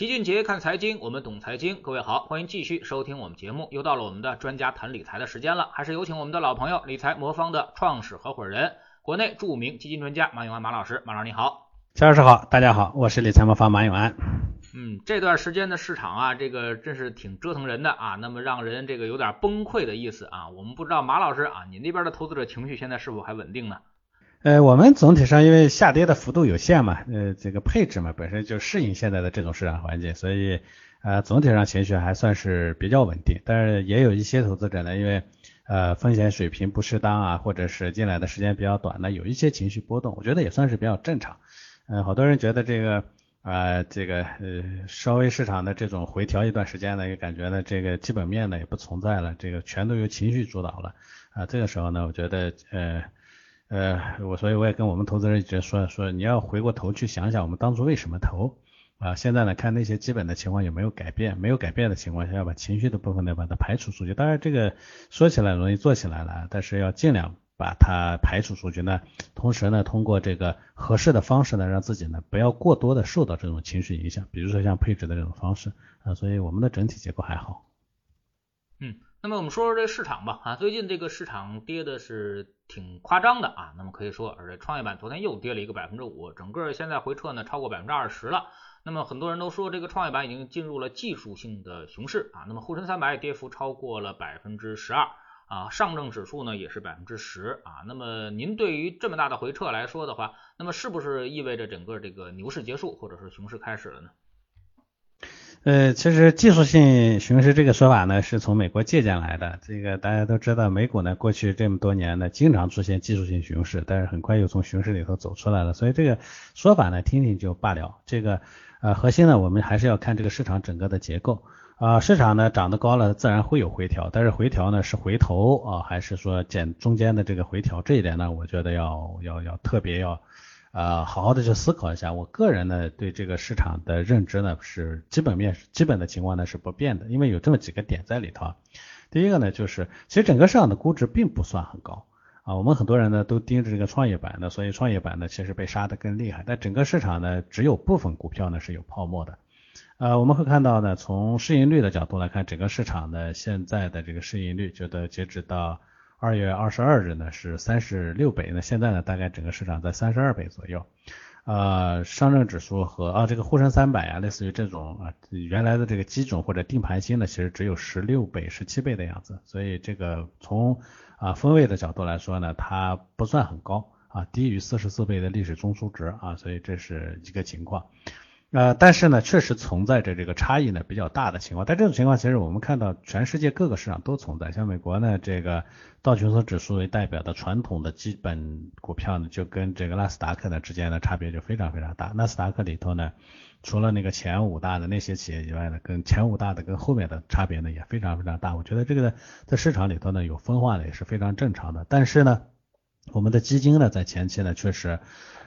齐俊杰看财经，我们懂财经。各位好，欢迎继续收听我们节目。又到了我们的专家谈理财的时间了，还是有请我们的老朋友理财魔方的创始合伙人，国内著名基金专家马永安马老师。马老师你好，乔老师好，大家好，我是理财魔方马永安。嗯，这段时间的市场啊，这个真是挺折腾人的啊，那么让人这个有点崩溃的意思啊。我们不知道马老师啊，你那边的投资者情绪现在是否还稳定呢？呃，我们总体上因为下跌的幅度有限嘛，呃，这个配置嘛本身就适应现在的这种市场环境，所以呃总体上情绪还算是比较稳定。但是也有一些投资者呢，因为呃风险水平不适当啊，或者是进来的时间比较短呢，有一些情绪波动，我觉得也算是比较正常。嗯，好多人觉得这个啊这个呃稍微市场的这种回调一段时间呢，也感觉呢这个基本面呢也不存在了，这个全都由情绪主导了啊。这个时候呢，我觉得呃。呃，我所以我也跟我们投资人一直说说，你要回过头去想想我们当初为什么投啊？现在呢，看那些基本的情况有没有改变，没有改变的情况下，要把情绪的部分呢把它排除出去。当然这个说起来容易做起来了，但是要尽量把它排除出去呢。同时呢，通过这个合适的方式呢，让自己呢不要过多的受到这种情绪影响，比如说像配置的这种方式啊。所以我们的整体结构还好。嗯。那么我们说说这市场吧啊，最近这个市场跌的是挺夸张的啊，那么可以说，而且创业板昨天又跌了一个百分之五，整个现在回撤呢超过百分之二十了。那么很多人都说这个创业板已经进入了技术性的熊市啊，那么沪深三百跌幅超过了百分之十二啊，上证指数呢也是百分之十啊。那么您对于这么大的回撤来说的话，那么是不是意味着整个这个牛市结束或者是熊市开始了呢？呃，其实技术性熊市这个说法呢，是从美国借鉴来的。这个大家都知道，美股呢过去这么多年呢，经常出现技术性熊市，但是很快又从熊市里头走出来了。所以这个说法呢，听听就罢了。这个呃，核心呢，我们还是要看这个市场整个的结构啊。市场呢涨得高了，自然会有回调，但是回调呢是回头啊，还是说减中间的这个回调？这一点呢，我觉得要要要特别要。呃，好好的去思考一下。我个人呢，对这个市场的认知呢，是基本面基本的情况呢是不变的，因为有这么几个点在里头。第一个呢，就是其实整个市场的估值并不算很高啊。我们很多人呢都盯着这个创业板呢，所以创业板呢其实被杀的更厉害。但整个市场呢，只有部分股票呢是有泡沫的。呃，我们会看到呢，从市盈率的角度来看，整个市场的现在的这个市盈率，觉得截止到。二月二十二日呢是三十六倍，那现在呢大概整个市场在三十二倍左右。呃，上证指数和啊这个沪深三百啊，类似于这种啊原来的这个基准或者定盘星呢，其实只有十六倍、十七倍的样子。所以这个从啊分位的角度来说呢，它不算很高啊，低于四十四倍的历史中枢值啊，所以这是一个情况。呃，但是呢，确实存在着这个差异呢比较大的情况。但这种情况其实我们看到全世界各个市场都存在。像美国呢，这个道琼斯指数为代表的传统的基本股票呢，就跟这个纳斯达克呢之间的差别就非常非常大。纳斯达克里头呢，除了那个前五大的那些企业以外呢，跟前五大的跟后面的差别呢也非常非常大。我觉得这个在市场里头呢有分化呢也是非常正常的。但是呢，我们的基金呢在前期呢确实。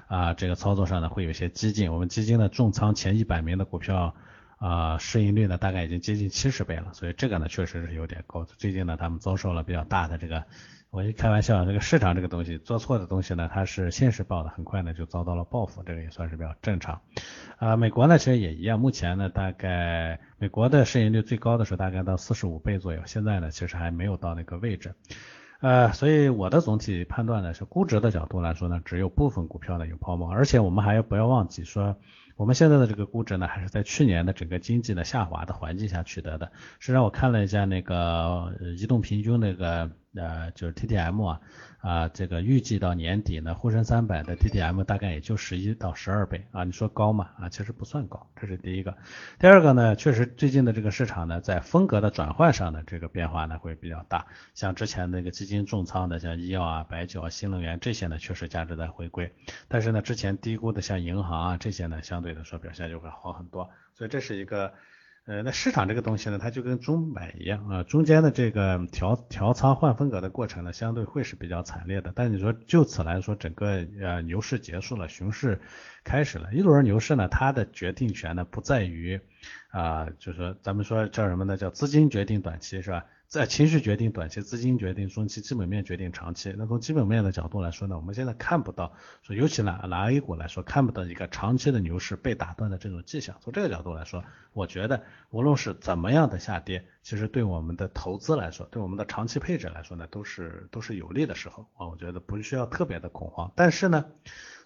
啊，这个操作上呢会有些激进。我们基金的重仓前一百名的股票，啊，市盈率呢大概已经接近七十倍了，所以这个呢确实是有点高。最近呢他们遭受了比较大的这个，我一开玩笑，这个市场这个东西做错的东西呢，它是现实报的，很快呢就遭到了报复，这个也算是比较正常。啊，美国呢其实也一样，目前呢大概美国的市盈率最高的时候大概到四十五倍左右，现在呢其实还没有到那个位置。呃，所以我的总体判断呢是，估值的角度来说呢，只有部分股票呢有泡沫，而且我们还要不要忘记说，我们现在的这个估值呢，还是在去年的整个经济的下滑的环境下取得的。实际上我看了一下那个移动平均那个。呃，就是 T T M 啊，啊，这个预计到年底呢，沪深三百的 T T M 大概也就十一到十二倍啊，你说高嘛？啊，其实不算高，这是第一个。第二个呢，确实最近的这个市场呢，在风格的转换上的这个变化呢会比较大，像之前那个基金重仓的，像医药啊、白酒啊、新能源这些呢，确实价值在回归。但是呢，之前低估的像银行啊这些呢，相对来说表现就会好很多。所以这是一个。呃，那市场这个东西呢，它就跟中买一样啊，中间的这个调调仓换风格的过程呢，相对会是比较惨烈的。但你说就此来说，整个呃牛市结束了，熊市开始了，一轮牛市呢，它的决定权呢不在于啊，就是说咱们说叫什么呢？叫资金决定短期是吧？在情绪决定短期，资金决定中期，基本面决定长期。那从基本面的角度来说呢，我们现在看不到，说尤其拿拿 A 股来说，看不到一个长期的牛市被打断的这种迹象。从这个角度来说，我觉得无论是怎么样的下跌，其实对我们的投资来说，对我们的长期配置来说呢，都是都是有利的时候啊。我觉得不需要特别的恐慌。但是呢，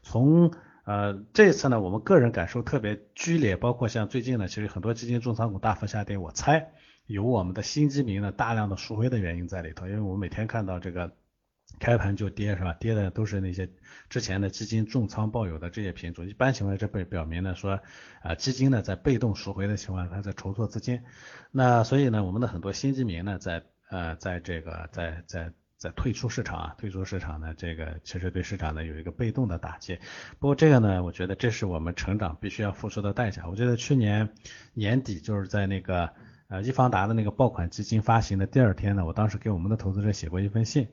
从呃这次呢，我们个人感受特别剧烈，包括像最近呢，其实很多基金重仓股大幅下跌，我猜。有我们的新基民呢大量的赎回的原因在里头，因为我们每天看到这个开盘就跌是吧？跌的都是那些之前的基金重仓抱有的这些品种，一般情况下这被表明呢说啊基金呢在被动赎回的情况下，它在筹措资金，那所以呢我们的很多新基民呢在呃在这个在在在退出市场啊，退出市场呢这个其实对市场呢有一个被动的打击，不过这个呢我觉得这是我们成长必须要付出的代价。我觉得去年年底就是在那个。呃，易方达的那个爆款基金发行的第二天呢，我当时给我们的投资者写过一封信，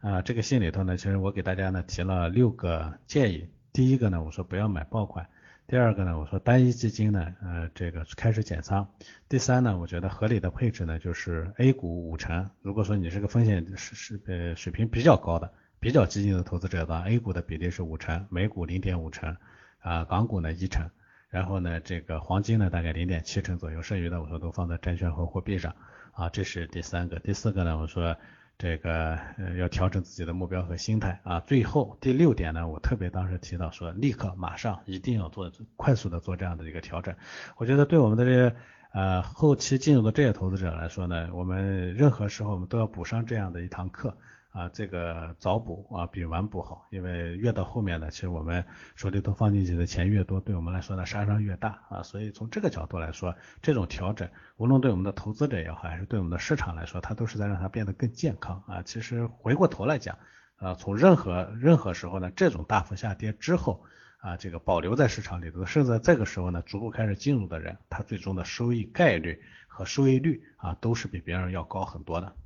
啊，这个信里头呢，其实我给大家呢提了六个建议。第一个呢，我说不要买爆款；第二个呢，我说单一基金呢，呃，这个开始减仓；第三呢，我觉得合理的配置呢就是 A 股五成。如果说你是个风险是是呃水平比较高的、比较激进的投资者的话，A 股的比例是五成，美股零点五成，啊，港股呢一成。然后呢，这个黄金呢大概零点七成左右，剩余的我说都放在债券和货币上啊，这是第三个。第四个呢，我说这个呃要调整自己的目标和心态啊。最后第六点呢，我特别当时提到说，立刻马上一定要做快速的做这样的一个调整。我觉得对我们的这些呃后期进入的这些投资者来说呢，我们任何时候我们都要补上这样的一堂课。啊，这个早补啊比晚补好，因为越到后面呢，其实我们手里头放进去的钱越多，对我们来说呢杀伤越大啊，所以从这个角度来说，这种调整，无论对我们的投资者也好，还是对我们的市场来说，它都是在让它变得更健康啊。其实回过头来讲，啊，从任何任何时候呢，这种大幅下跌之后啊，这个保留在市场里头，甚至在这个时候呢，逐步开始进入的人，他最终的收益概率和收益率啊，都是比别人要高很多的。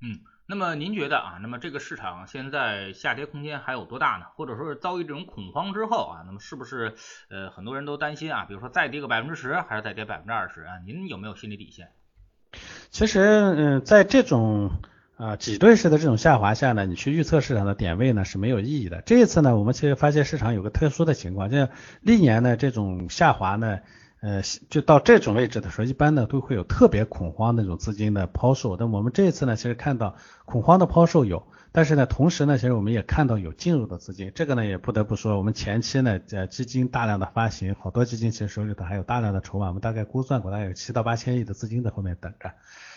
嗯。那么您觉得啊，那么这个市场现在下跌空间还有多大呢？或者说是遭遇这种恐慌之后啊，那么是不是呃很多人都担心啊，比如说再跌个百分之十，还是再跌百分之二十啊？您有没有心理底线？其实嗯，在这种啊挤兑式的这种下滑下呢，你去预测市场的点位呢是没有意义的。这一次呢，我们其实发现市场有个特殊的情况，就是历年呢这种下滑呢。呃，就到这种位置的时候，一般呢都会有特别恐慌那种资金的抛售。但我们这一次呢，其实看到恐慌的抛售有，但是呢，同时呢，其实我们也看到有进入的资金。这个呢，也不得不说，我们前期呢，呃，基金大量的发行，好多基金其实手里头还有大量的筹码，我们大概估算过，大概有七到八千亿的资金在后面等着。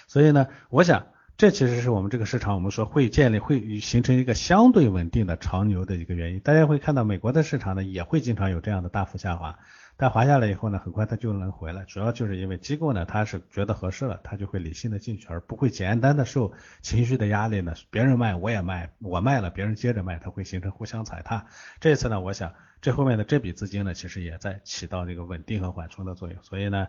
所以呢，我想这其实是我们这个市场，我们说会建立、会形成一个相对稳定的长牛的一个原因。大家会看到美国的市场呢，也会经常有这样的大幅下滑。但滑下来以后呢，很快它就能回来，主要就是因为机构呢，它是觉得合适了，它就会理性的进去，而不会简单的受情绪的压力呢，别人卖我也卖，我卖了别人接着卖，它会形成互相踩踏。这次呢，我想这后面的这笔资金呢，其实也在起到这个稳定和缓冲的作用，所以呢，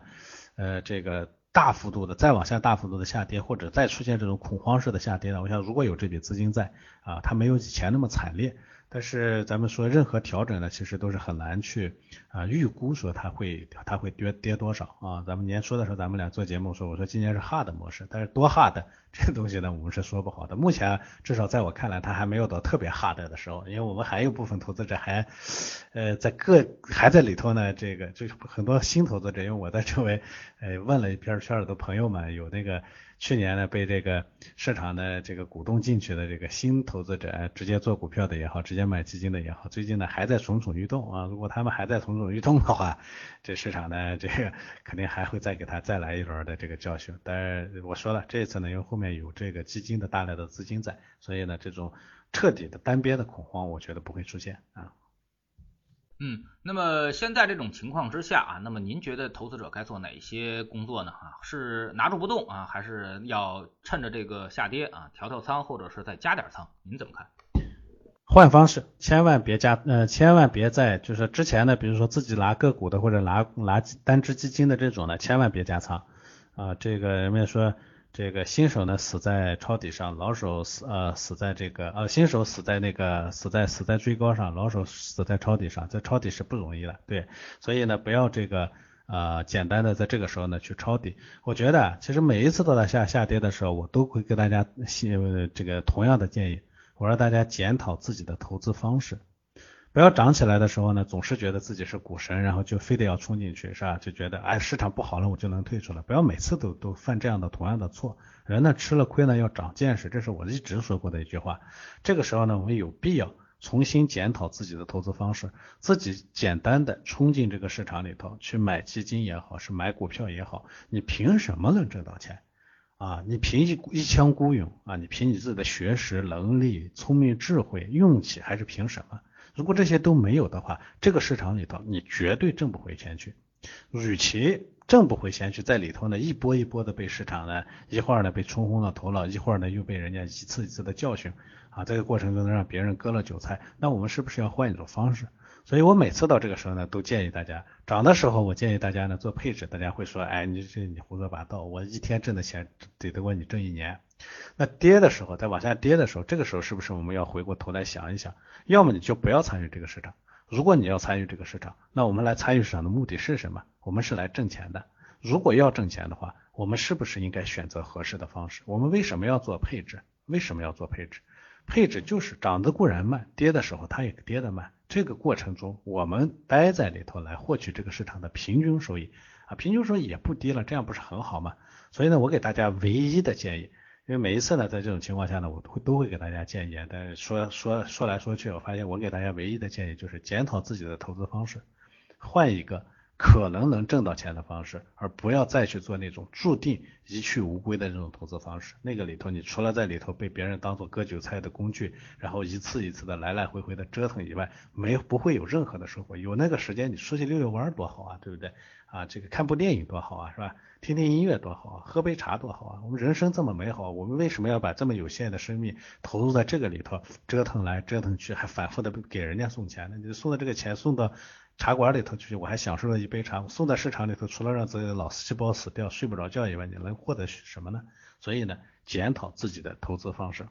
呃，这个大幅度的再往下大幅度的下跌，或者再出现这种恐慌式的下跌呢，我想如果有这笔资金在啊，它没有以前那么惨烈。但是咱们说任何调整呢，其实都是很难去啊预估说它会它会跌跌多少啊。咱们年初的时候，咱们俩做节目说，我说今年是 hard 模式，但是多 hard 这个东西呢，我们是说不好的。目前至少在我看来，它还没有到特别 hard 的时候，因为我们还有部分投资者还呃在各还在里头呢。这个就是很多新投资者，因为我在周围呃问了一片圈儿的朋友们，有那个。去年呢，被这个市场的这个股东进去的这个新投资者，直接做股票的也好，直接买基金的也好，最近呢还在蠢蠢欲动啊。如果他们还在蠢蠢欲动的话，这市场呢，这个 肯定还会再给他再来一轮的这个教训。但是我说了，这次呢，因为后面有这个基金的大量的资金在，所以呢，这种彻底的单边的恐慌，我觉得不会出现啊。嗯，那么现在这种情况之下啊，那么您觉得投资者该做哪些工作呢？啊，是拿住不动啊，还是要趁着这个下跌啊调调仓，或者是再加点仓？您怎么看？换方式，千万别加，呃，千万别在就是之前的，比如说自己拿个股的或者拿拿单只基金的这种呢，千万别加仓啊。这个人们说。这个新手呢死在抄底上，老手死呃死在这个呃新手死在那个死在死在追高上，老手死在抄底上，在抄底是不容易的，对，所以呢不要这个呃，简单的在这个时候呢去抄底。我觉得其实每一次都在下下跌的时候，我都会给大家这个同样的建议，我让大家检讨自己的投资方式。不要涨起来的时候呢，总是觉得自己是股神，然后就非得要冲进去，是吧？就觉得哎，市场不好了，我就能退出了。不要每次都都犯这样的同样的错。人呢吃了亏呢要长见识，这是我一直说过的一句话。这个时候呢，我们有必要重新检讨自己的投资方式，自己简单的冲进这个市场里头去买基金也好，是买股票也好，你凭什么能挣到钱啊？你凭一一腔孤勇啊？你凭你自己的学识、能力、聪明、智慧、运气，还是凭什么？如果这些都没有的话，这个市场里头你绝对挣不回钱去。与其挣不回钱去，在里头呢一波一波的被市场呢一会儿呢被冲昏了头脑，一会儿呢又被人家一次一次的教训啊，这个过程中让别人割了韭菜，那我们是不是要换一种方式？所以我每次到这个时候呢，都建议大家涨的时候，我建议大家呢做配置。大家会说，哎，你这你胡说八道，我一天挣的钱抵得过你挣一年。那跌的时候，在往下跌的时候，这个时候是不是我们要回过头来想一想？要么你就不要参与这个市场。如果你要参与这个市场，那我们来参与市场的目的是什么？我们是来挣钱的。如果要挣钱的话，我们是不是应该选择合适的方式？我们为什么要做配置？为什么要做配置？配置就是涨得固然慢，跌的时候它也跌得慢。这个过程中，我们待在里头来获取这个市场的平均收益啊，平均收益也不低了，这样不是很好吗？所以呢，我给大家唯一的建议。因为每一次呢，在这种情况下呢，我都会都会给大家建议，但是说说说来说去，我发现我给大家唯一的建议就是检讨自己的投资方式，换一个可能能挣到钱的方式，而不要再去做那种注定一去无归的这种投资方式。那个里头，你除了在里头被别人当做割韭菜的工具，然后一次一次的来来回回的折腾以外，没不会有任何的收获。有那个时间你出去溜溜弯多好啊，对不对？啊，这个看部电影多好啊，是吧？听听音乐多好啊，喝杯茶多好啊！我们人生这么美好，我们为什么要把这么有限的生命投入在这个里头，折腾来折腾去，还反复的给人家送钱呢？你送的这个钱送到茶馆里头去，我还享受了一杯茶；送到市场里头，除了让自己的脑细胞死掉、睡不着觉以外，你能获得什么呢？所以呢，检讨自己的投资方式。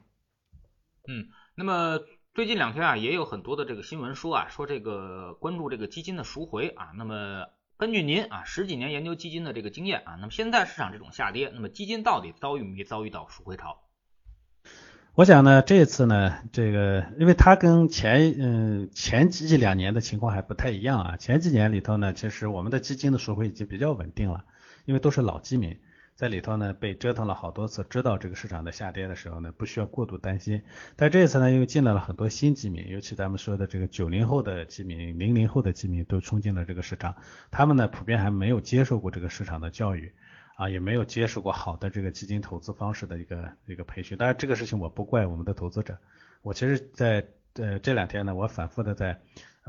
嗯，那么最近两天啊，也有很多的这个新闻说啊，说这个关注这个基金的赎回啊，那么。根据您啊十几年研究基金的这个经验啊，那么现在市场这种下跌，那么基金到底遭遇没遭遇到赎回潮？我想呢，这次呢，这个因为它跟前嗯前几两年的情况还不太一样啊，前几年里头呢，其实我们的基金的赎回已经比较稳定了，因为都是老基民。在里头呢，被折腾了好多次，知道这个市场的下跌的时候呢，不需要过度担心。但这一次呢，因为进来了很多新基民，尤其咱们说的这个九零后的基民、零零后的基民都冲进了这个市场，他们呢普遍还没有接受过这个市场的教育啊，也没有接受过好的这个基金投资方式的一个一个培训。当然这个事情我不怪我们的投资者，我其实在呃这两天呢，我反复的在。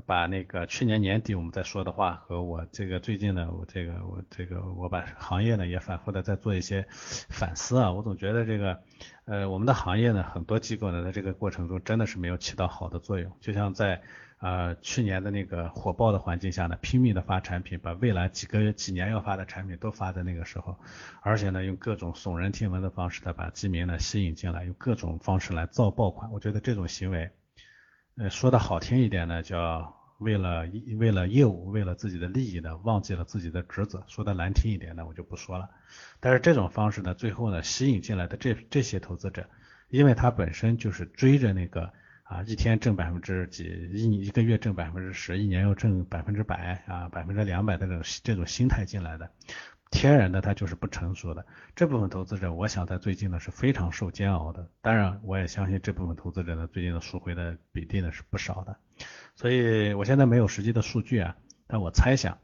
把那个去年年底我们在说的话和我这个最近呢，我这个我这个我把行业呢也反复的在做一些反思啊，我总觉得这个呃我们的行业呢很多机构呢在这个过程中真的是没有起到好的作用，就像在呃去年的那个火爆的环境下呢，拼命的发产品，把未来几个月几年要发的产品都发在那个时候，而且呢用各种耸人听闻的方式呢把基民呢吸引进来，用各种方式来造爆款，我觉得这种行为。呃，说的好听一点呢，叫为了为了业务，为了自己的利益呢，忘记了自己的职责。说的难听一点呢，我就不说了。但是这种方式呢，最后呢，吸引进来的这这些投资者，因为他本身就是追着那个啊，一天挣百分之几，一一个月挣百分之十，一年要挣百分之百啊，百分之两百的这种这种心态进来的。天然的，它就是不成熟的。这部分投资者，我想在最近呢是非常受煎熬的。当然，我也相信这部分投资者呢，最近的赎回的比例呢是不少的。所以我现在没有实际的数据啊，但我猜想。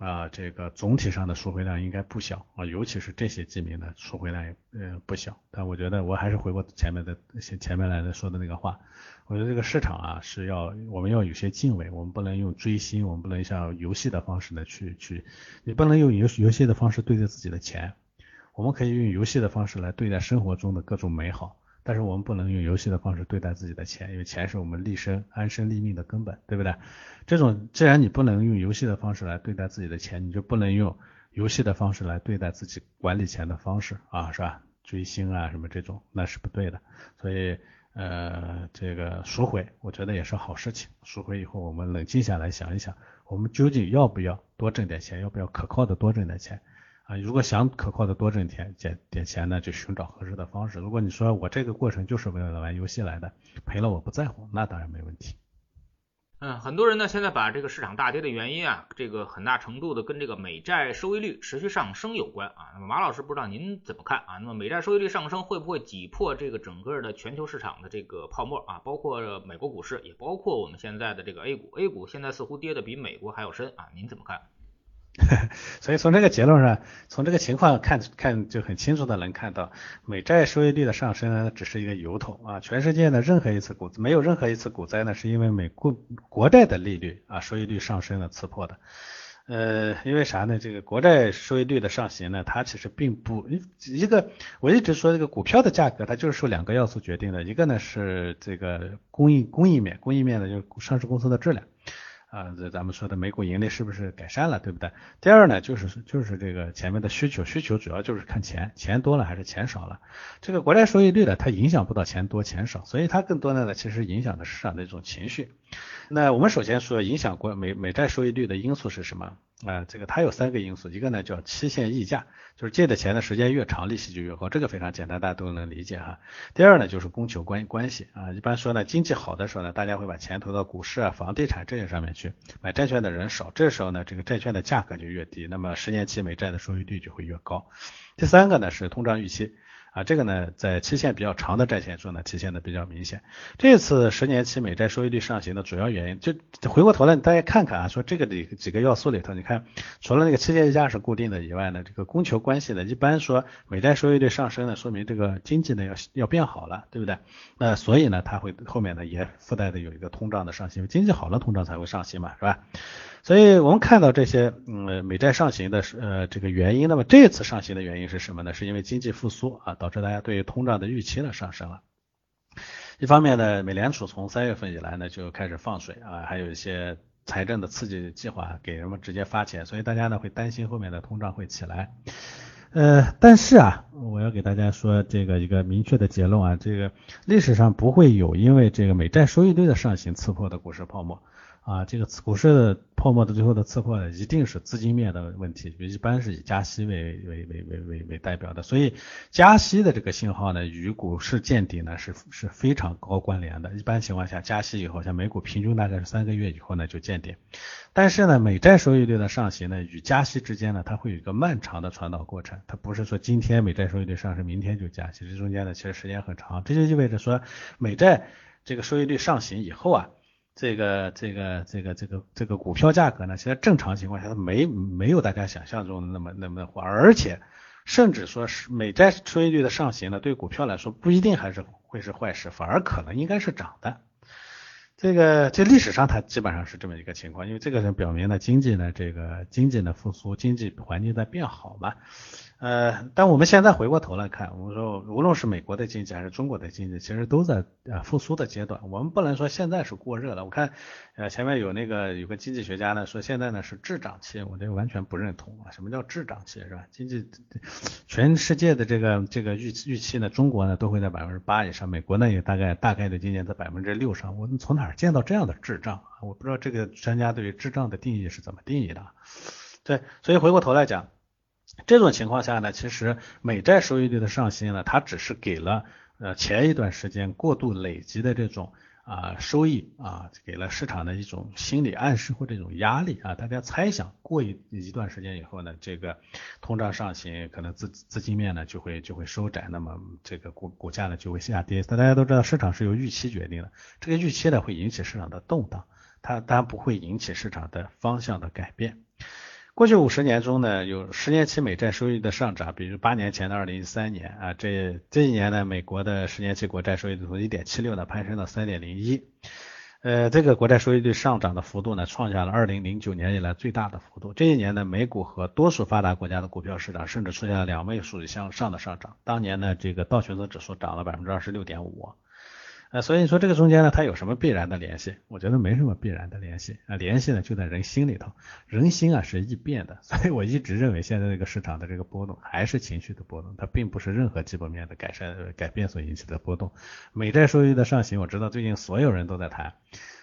啊，这个总体上的赎回量应该不小啊，尤其是这些基民的赎回量也呃不小。但我觉得我还是回过前面的前前面来的说的那个话，我觉得这个市场啊是要我们要有些敬畏，我们不能用追星，我们不能像游戏的方式呢去去，你不能用游游戏的方式对待自己的钱，我们可以用游戏的方式来对待生活中的各种美好。但是我们不能用游戏的方式对待自己的钱，因为钱是我们立身安身立命的根本，对不对？这种既然你不能用游戏的方式来对待自己的钱，你就不能用游戏的方式来对待自己管理钱的方式啊，是吧？追星啊什么这种那是不对的。所以呃，这个赎回我觉得也是好事情。赎回以后我们冷静下来想一想。我们究竟要不要多挣点钱，要不要可靠的多挣点钱啊？如果想可靠的多挣点点点钱呢，就寻找合适的方式。如果你说我这个过程就是为了玩游戏来的，赔了我不在乎，那当然没问题。嗯，很多人呢现在把这个市场大跌的原因啊，这个很大程度的跟这个美债收益率持续上升有关啊。那么马老师不知道您怎么看啊？那么美债收益率上升会不会挤破这个整个的全球市场的这个泡沫啊？包括美国股市，也包括我们现在的这个 A 股，A 股现在似乎跌的比美国还要深啊，您怎么看？所以从这个结论上，从这个情况看看，就很清楚的能看到，美债收益率的上升呢，只是一个由头啊。全世界呢，任何一次股没有任何一次股灾呢，是因为美国国债的利率啊收益率上升了刺破的。呃，因为啥呢？这个国债收益率的上行呢，它其实并不一个，我一直说这个股票的价格，它就是受两个要素决定的，一个呢是这个供应供应面，供应面呢就是上市公司的质量。啊，这咱们说的每股盈利是不是改善了，对不对？第二呢，就是就是这个前面的需求，需求主要就是看钱，钱多了还是钱少了。这个国债收益率呢，它影响不到钱多钱少，所以它更多的呢，其实影响的市场的一种情绪。那我们首先说影响国美美债收益率的因素是什么？啊，这个它有三个因素，一个呢叫期限溢价，就是借的钱的时间越长，利息就越高，这个非常简单，大家都能理解哈。第二呢就是供求关关系啊，一般说呢经济好的时候呢，大家会把钱投到股市啊、房地产这些上面去，买债券的人少，这时候呢这个债券的价格就越低，那么十年期美债的收益率就会越高。第三个呢是通胀预期。啊，这个呢，在期限比较长的债券中呢，体现的比较明显。这次十年期美债收益率上行的主要原因，就回过头来大家看看啊，说这个里几个要素里头，你看除了那个期限溢价是固定的以外呢，这个供求关系呢，一般说美债收益率上升呢，说明这个经济呢要要变好了，对不对？那所以呢，它会后面呢也附带的有一个通胀的上行，经济好了，通胀才会上行嘛，是吧？所以我们看到这些，嗯，美债上行的是呃这个原因，那么这次上行的原因是什么呢？是因为经济复苏啊，导致大家对于通胀的预期呢上升了。一方面呢，美联储从三月份以来呢就开始放水啊，还有一些财政的刺激计划给人们直接发钱，所以大家呢会担心后面的通胀会起来。呃，但是啊，我要给大家说这个一个明确的结论啊，这个历史上不会有因为这个美债收益率的上行刺破的股市泡沫。啊，这个股市的泡沫的最后的刺破呢，一定是资金面的问题，一般是以加息为为为为为为代表的，所以加息的这个信号呢，与股市见底呢是是非常高关联的。一般情况下，加息以后，像美股平均大概是三个月以后呢就见顶，但是呢，美债收益率的上行呢，与加息之间呢，它会有一个漫长的传导过程，它不是说今天美债收益率上升，明天就加息，这中间呢其实时间很长，这就意味着说美债这个收益率上行以后啊。这个这个这个这个这个股票价格呢，现在正常情况下它没没有大家想象中的那么那么的火，而且甚至说是美债收益率的上行呢，对股票来说不一定还是会是坏事，反而可能应该是涨的。这个这历史上它基本上是这么一个情况，因为这个呢表明了经济呢这个经济的复苏，经济环境在变好嘛。呃，但我们现在回过头来看，我们说无论是美国的经济还是中国的经济，其实都在呃复苏的阶段。我们不能说现在是过热了。我看呃前面有那个有个经济学家呢说现在呢是滞涨期，我这个完全不认同啊。什么叫滞涨期是吧？经济全世界的这个这个预预期呢，中国呢都会在百分之八以上，美国呢也大概大概的今年在百分之六上。我们从哪见到这样的智障？我不知道这个专家对于智障的定义是怎么定义的。对，所以回过头来讲。这种情况下呢，其实美债收益率的上行呢，它只是给了呃前一段时间过度累积的这种啊收益啊，给了市场的一种心理暗示或者一种压力啊，大家猜想过一一段时间以后呢，这个通胀上行，可能资资金面呢就会就会收窄，那么这个股股价呢就会下跌。大家都知道市场是由预期决定的，这个预期呢会引起市场的动荡，它当然不会引起市场的方向的改变。过去五十年中呢，有十年期美债收益率的上涨，比如八年前的二零一三年啊，这这一年呢，美国的十年期国债收益率从一点七六呢攀升到三点零一，呃，这个国债收益率上涨的幅度呢，创下了二零零九年以来最大的幅度。这一年呢，美股和多数发达国家的股票市场甚至出现了两位数以向上的上涨。当年呢，这个道琼斯指数涨了百分之二十六点五。啊，所以你说这个中间呢，它有什么必然的联系？我觉得没什么必然的联系啊，联系呢就在人心里头，人心啊是易变的，所以我一直认为现在这个市场的这个波动还是情绪的波动，它并不是任何基本面的改善改变所引起的波动。美债收益的上行，我知道最近所有人都在谈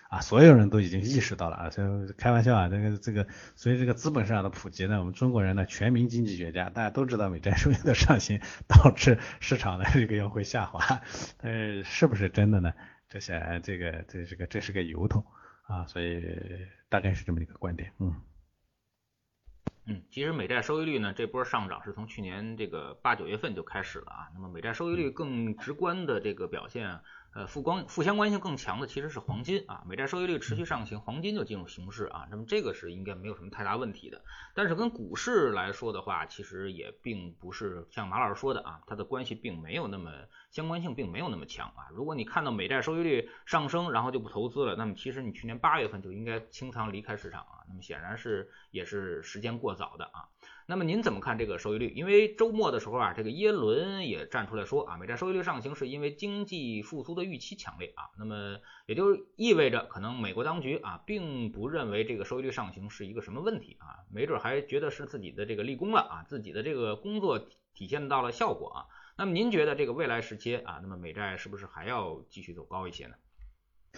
啊，所有人都已经意识到了啊，所以开玩笑啊，这个这个所以这个资本市场的普及呢，我们中国人呢全民经济学家，大家都知道美债收益率的上行 导致市场的这个要会下滑，呃，是是不是真的呢？这显然这个这是个这是个由头啊，所以大概是这么一个观点，嗯。嗯，其实美债收益率呢，这波上涨是从去年这个八九月份就开始了啊。那么美债收益率更直观的这个表现。呃，负光负相关性更强的其实是黄金啊，美债收益率持续上行，黄金就进入熊市啊，那么这个是应该没有什么太大问题的。但是跟股市来说的话，其实也并不是像马老师说的啊，它的关系并没有那么相关性并没有那么强啊。如果你看到美债收益率上升，然后就不投资了，那么其实你去年八月份就应该清仓离开市场啊，那么显然是也是时间过早的啊。那么您怎么看这个收益率？因为周末的时候啊，这个耶伦也站出来说啊，美债收益率上行是因为经济复苏的预期强烈啊。那么也就意味着可能美国当局啊，并不认为这个收益率上行是一个什么问题啊，没准还觉得是自己的这个立功了啊，自己的这个工作体现到了效果啊。那么您觉得这个未来时期啊，那么美债是不是还要继续走高一些呢？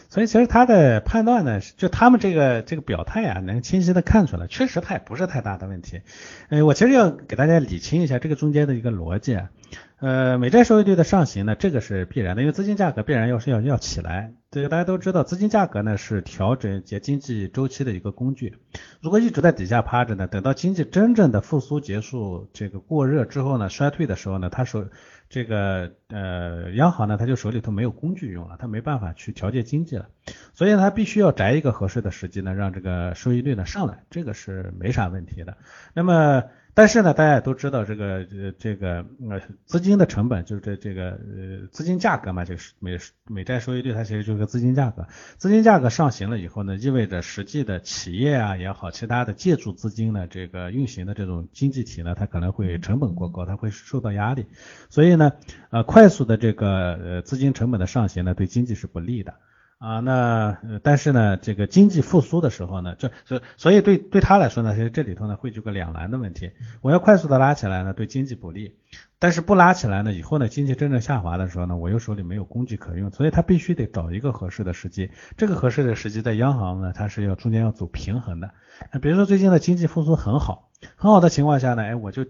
所以其实他的判断呢，就他们这个这个表态啊，能清晰的看出来，确实他也不是太大的问题。呃，我其实要给大家理清一下这个中间的一个逻辑。呃，美债收益率的上行呢，这个是必然的，因为资金价格必然要是要要起来。这个大家都知道，资金价格呢是调整节经济周期的一个工具。如果一直在底下趴着呢，等到经济真正的复苏结束，这个过热之后呢，衰退的时候呢，它手这个呃央行呢，它就手里头没有工具用了，它没办法去调节经济了，所以它必须要择一个合适的时机呢，让这个收益率呢上来，这个是没啥问题的。那么。但是呢，大家也都知道这个呃这个呃资金的成本就是这这个呃资金价格嘛，这个美美债收益率它其实就是个资金价格，资金价格上行了以后呢，意味着实际的企业啊也好，其他的借助资金呢这个运行的这种经济体呢，它可能会成本过高，它会受到压力，所以呢呃快速的这个呃资金成本的上行呢，对经济是不利的。啊，那但是呢，这个经济复苏的时候呢，这所所以对对他来说呢，其实这里头呢会有个两难的问题。我要快速的拉起来呢，对经济不利；但是不拉起来呢，以后呢，经济真正下滑的时候呢，我又手里没有工具可用，所以他必须得找一个合适的时机。这个合适的时机在央行呢，它是要中间要走平衡的。那比如说最近的经济复苏很好，很好的情况下呢，哎，我就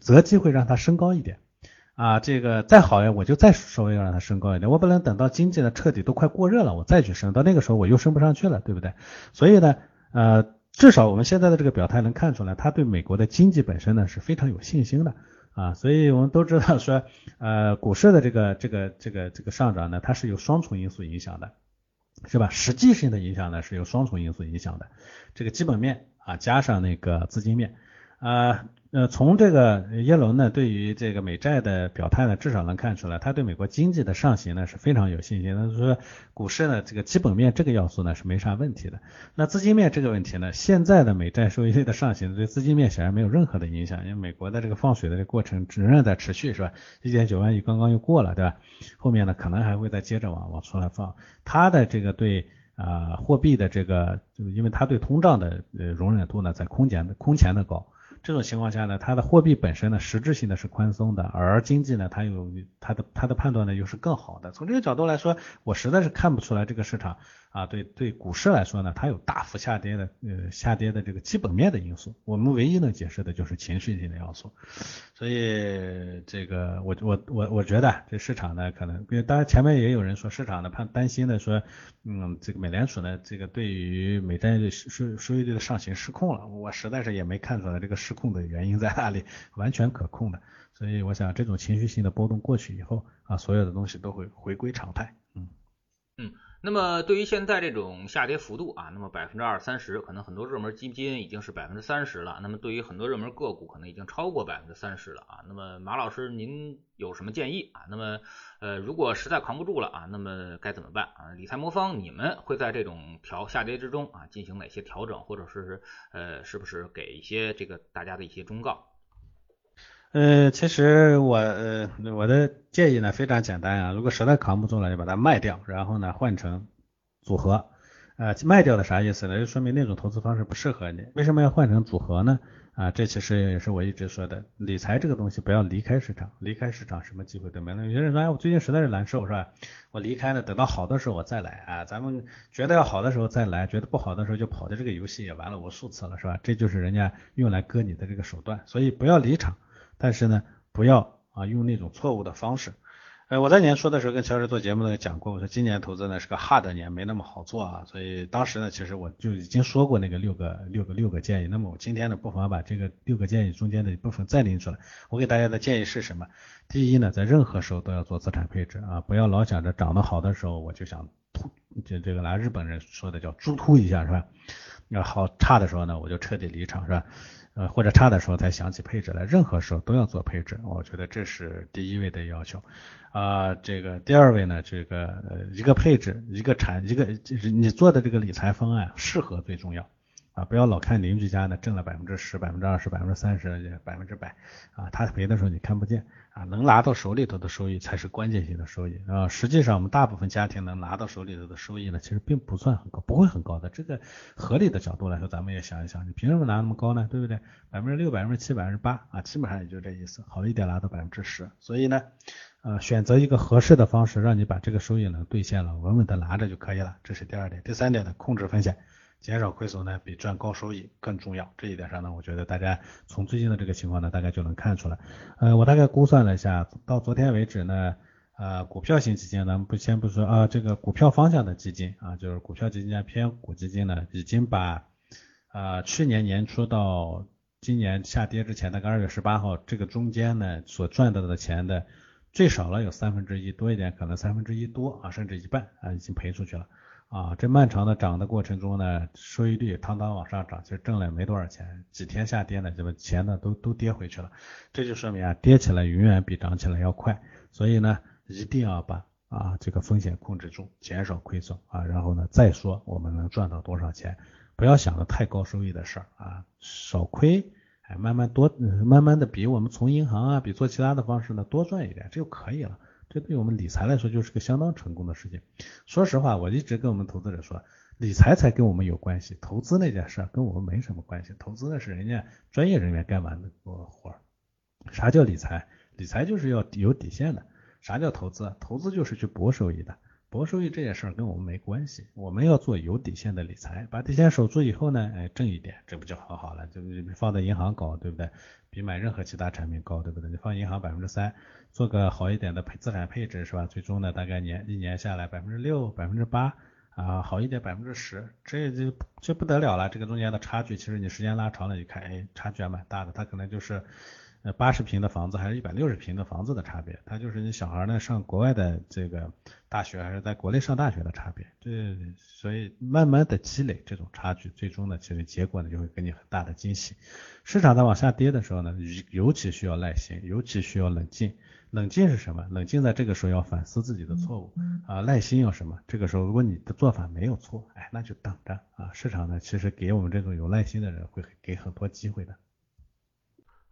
择机会让它升高一点。啊，这个再好呀，我就再稍微让它升高一点，我不能等到经济呢彻底都快过热了，我再去升，到那个时候我又升不上去了，对不对？所以呢，呃，至少我们现在的这个表态能看出来，他对美国的经济本身呢是非常有信心的啊，所以我们都知道说，呃，股市的这个这个这个这个上涨呢，它是有双重因素影响的，是吧？实际性的影响呢是有双重因素影响的，这个基本面啊加上那个资金面啊。呃，呃从这个耶伦呢，对于这个美债的表态呢，至少能看出来，他对美国经济的上行呢是非常有信心。他说，股市呢这个基本面这个要素呢是没啥问题的。那资金面这个问题呢，现在的美债收益率的上行对资金面显然没有任何的影响，因为美国的这个放水的这个过程仍然在持续，是吧？一点九万亿刚刚又过了，对吧？后面呢可能还会再接着往往出来放。它的这个对啊货币的这个，就是因为它对通胀的呃容忍度呢在空前的空前的高。这种情况下呢，它的货币本身呢，实质性的是宽松的，而经济呢，它有它的它的判断呢又是更好的。从这个角度来说，我实在是看不出来这个市场。啊，对对，股市来说呢，它有大幅下跌的，呃，下跌的这个基本面的因素，我们唯一能解释的就是情绪性的要素。所以这个，我我我我觉得这市场呢，可能，因为当然前面也有人说市场呢怕担心的说，嗯，这个美联储呢，这个对于美债收收益率的上行失控了，我实在是也没看出来这个失控的原因在哪里，完全可控的。所以我想这种情绪性的波动过去以后，啊，所有的东西都会回归常态。嗯。那么对于现在这种下跌幅度啊，那么百分之二三十，可能很多热门基金已经是百分之三十了。那么对于很多热门个股，可能已经超过百分之三十了啊。那么马老师，您有什么建议啊？那么呃，如果实在扛不住了啊，那么该怎么办啊？理财魔方，你们会在这种调下跌之中啊，进行哪些调整，或者是呃，是不是给一些这个大家的一些忠告？呃，其实我呃我的建议呢非常简单啊，如果实在扛不住了，就把它卖掉，然后呢换成组合。呃，卖掉的啥意思呢？就说明那种投资方式不适合你。为什么要换成组合呢？啊，这其实也是我一直说的，理财这个东西不要离开市场，离开市场什么机会都没有。有些人说，哎，我最近实在是难受，是吧？我离开了，等到好的时候我再来啊。咱们觉得要好的时候再来，觉得不好的时候就跑的这个游戏也玩了无数次了，是吧？这就是人家用来割你的这个手段，所以不要离场，但是呢，不要啊用那种错误的方式。呃，我在年初的时候跟乔治做节目呢讲过，我说今年投资呢是个 hard 年，没那么好做啊，所以当时呢其实我就已经说过那个六个六个六个建议。那么我今天呢不妨把这个六个建议中间的一部分再拎出来。我给大家的建议是什么？第一呢，在任何时候都要做资产配置啊，不要老想着涨得好的时候我就想突，就这个拿日本人说的叫猪突一下是吧？那好差的时候呢我就彻底离场是吧？呃，或者差的时候才想起配置来，任何时候都要做配置，我觉得这是第一位的要求。啊，这个第二位呢，这个呃一个配置，一个产，一个就是你做的这个理财方案适合最重要。啊，不要老看邻居家呢挣了百分之十、百分之二十、百分之三十、百分之百，啊，他赔的时候你看不见，啊，能拿到手里头的收益才是关键性的收益，啊，实际上我们大部分家庭能拿到手里头的收益呢，其实并不算很高，不会很高的。这个合理的角度来说，咱们也想一想，你凭什么拿那么高呢？对不对？百分之六、百分之七、百分之八，啊，基本上也就这意思，好一点拿到百分之十。所以呢，呃，选择一个合适的方式，让你把这个收益能兑现了，稳稳的拿着就可以了。这是第二点。第三点呢，控制风险。减少亏损呢，比赚高收益更重要。这一点上呢，我觉得大家从最近的这个情况呢，大概就能看出来。呃，我大概估算了一下，到昨天为止呢，呃，股票型基金，咱们不先不说啊，这个股票方向的基金啊，就是股票基金加偏股基金呢，已经把呃去年年初到今年下跌之前，大概二月十八号这个中间呢，所赚到的钱的最少了有三分之一多一点，可能三分之一多啊，甚至一半啊，已经赔出去了。啊，这漫长的涨的过程中呢，收益率汤汤往上涨，其实挣了也没多少钱。几天下跌呢，这个钱呢都都跌回去了。这就说明啊，跌起来永远比涨起来要快。所以呢，一定要把啊这个风险控制住，减少亏损啊，然后呢再说我们能赚到多少钱。不要想着太高收益的事儿啊，少亏，慢慢多，慢慢的比我们从银行啊，比做其他的方式呢多赚一点，这就可以了。这对我们理财来说就是个相当成功的事情。说实话，我一直跟我们投资者说，理财才跟我们有关系，投资那件事跟我们没什么关系。投资那是人家专业人员干完的活儿。啥叫理财？理财就是要有底线的。啥叫投资？投资就是去博收益的。博收益这件事跟我们没关系。我们要做有底线的理财，把底线守住以后呢，哎，挣一点，这不就很好了？就放在银行搞，对不对？比买任何其他产品高，对不对？你放银行百分之三。做个好一点的配资产配置是吧？最终呢，大概年一年下来百分之六、百分之八啊，好一点百分之十，这就就不得了了。这个中间的差距，其实你时间拉长了，你看，哎，差距还蛮大的。它可能就是呃八十平的房子还是一百六十平的房子的差别，它就是你小孩呢上国外的这个大学还是在国内上大学的差别。这所以慢慢的积累这种差距，最终呢，其实结果呢就会给你很大的惊喜。市场在往下跌的时候呢，尤其需要耐心，尤其需要冷静。冷静是什么？冷静在这个时候要反思自己的错误啊。耐心要什么？这个时候如果你的做法没有错，哎，那就等着啊。市场呢，其实给我们这种有耐心的人会给很多机会的。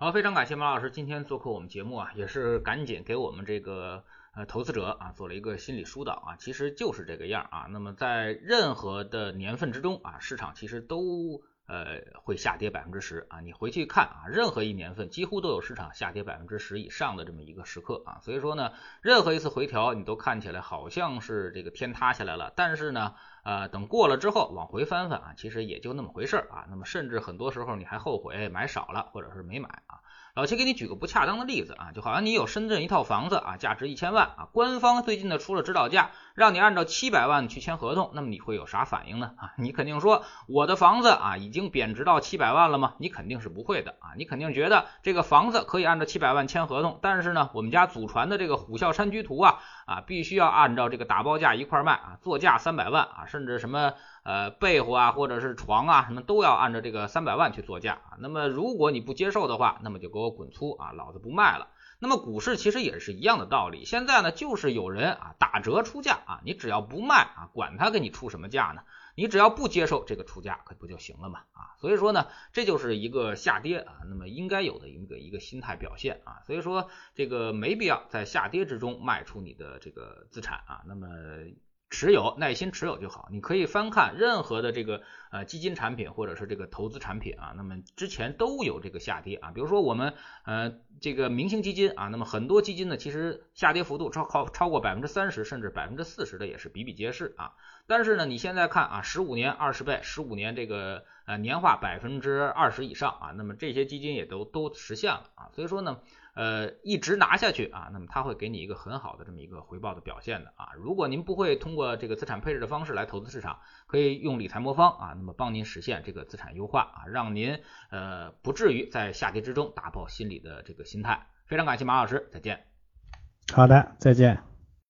好，非常感谢马老师今天做客我们节目啊，也是赶紧给我们这个呃投资者啊做了一个心理疏导啊。其实就是这个样啊。那么在任何的年份之中啊，市场其实都。呃，会下跌百分之十啊！你回去看啊，任何一年份几乎都有市场下跌百分之十以上的这么一个时刻啊。所以说呢，任何一次回调，你都看起来好像是这个天塌下来了，但是呢，呃，等过了之后往回翻翻啊，其实也就那么回事儿啊。那么甚至很多时候你还后悔买少了，或者是没买啊。老七给你举个不恰当的例子啊，就好像你有深圳一套房子啊，价值一千万啊，官方最近呢出了指导价，让你按照七百万去签合同，那么你会有啥反应呢？啊，你肯定说我的房子啊已经贬值到七百万了吗？你肯定是不会的啊，你肯定觉得这个房子可以按照七百万签合同，但是呢，我们家祖传的这个虎啸山居图啊啊，必须要按照这个打包价一块卖啊，作价三百万啊，甚至什么。呃，被窝啊，或者是床啊，什么都要按照这个三百万去做价啊。那么如果你不接受的话，那么就给我滚粗啊，老子不卖了。那么股市其实也是一样的道理。现在呢，就是有人啊打折出价啊，你只要不卖啊，管他给你出什么价呢？你只要不接受这个出价，可不就行了嘛啊？所以说呢，这就是一个下跌啊，那么应该有的一个一个心态表现啊。所以说这个没必要在下跌之中卖出你的这个资产啊。那么。持有，耐心持有就好。你可以翻看任何的这个呃基金产品或者是这个投资产品啊，那么之前都有这个下跌啊。比如说我们呃这个明星基金啊，那么很多基金呢其实下跌幅度超超超过百分之三十甚至百分之四十的也是比比皆是啊。但是呢你现在看啊，十五年二十倍，十五年这个呃年化百分之二十以上啊，那么这些基金也都都实现了啊。所以说呢。呃，一直拿下去啊，那么它会给你一个很好的这么一个回报的表现的啊。如果您不会通过这个资产配置的方式来投资市场，可以用理财魔方啊，那么帮您实现这个资产优化啊，让您呃不至于在下跌之中打破心理的这个心态。非常感谢马老师，再见。好的，再见。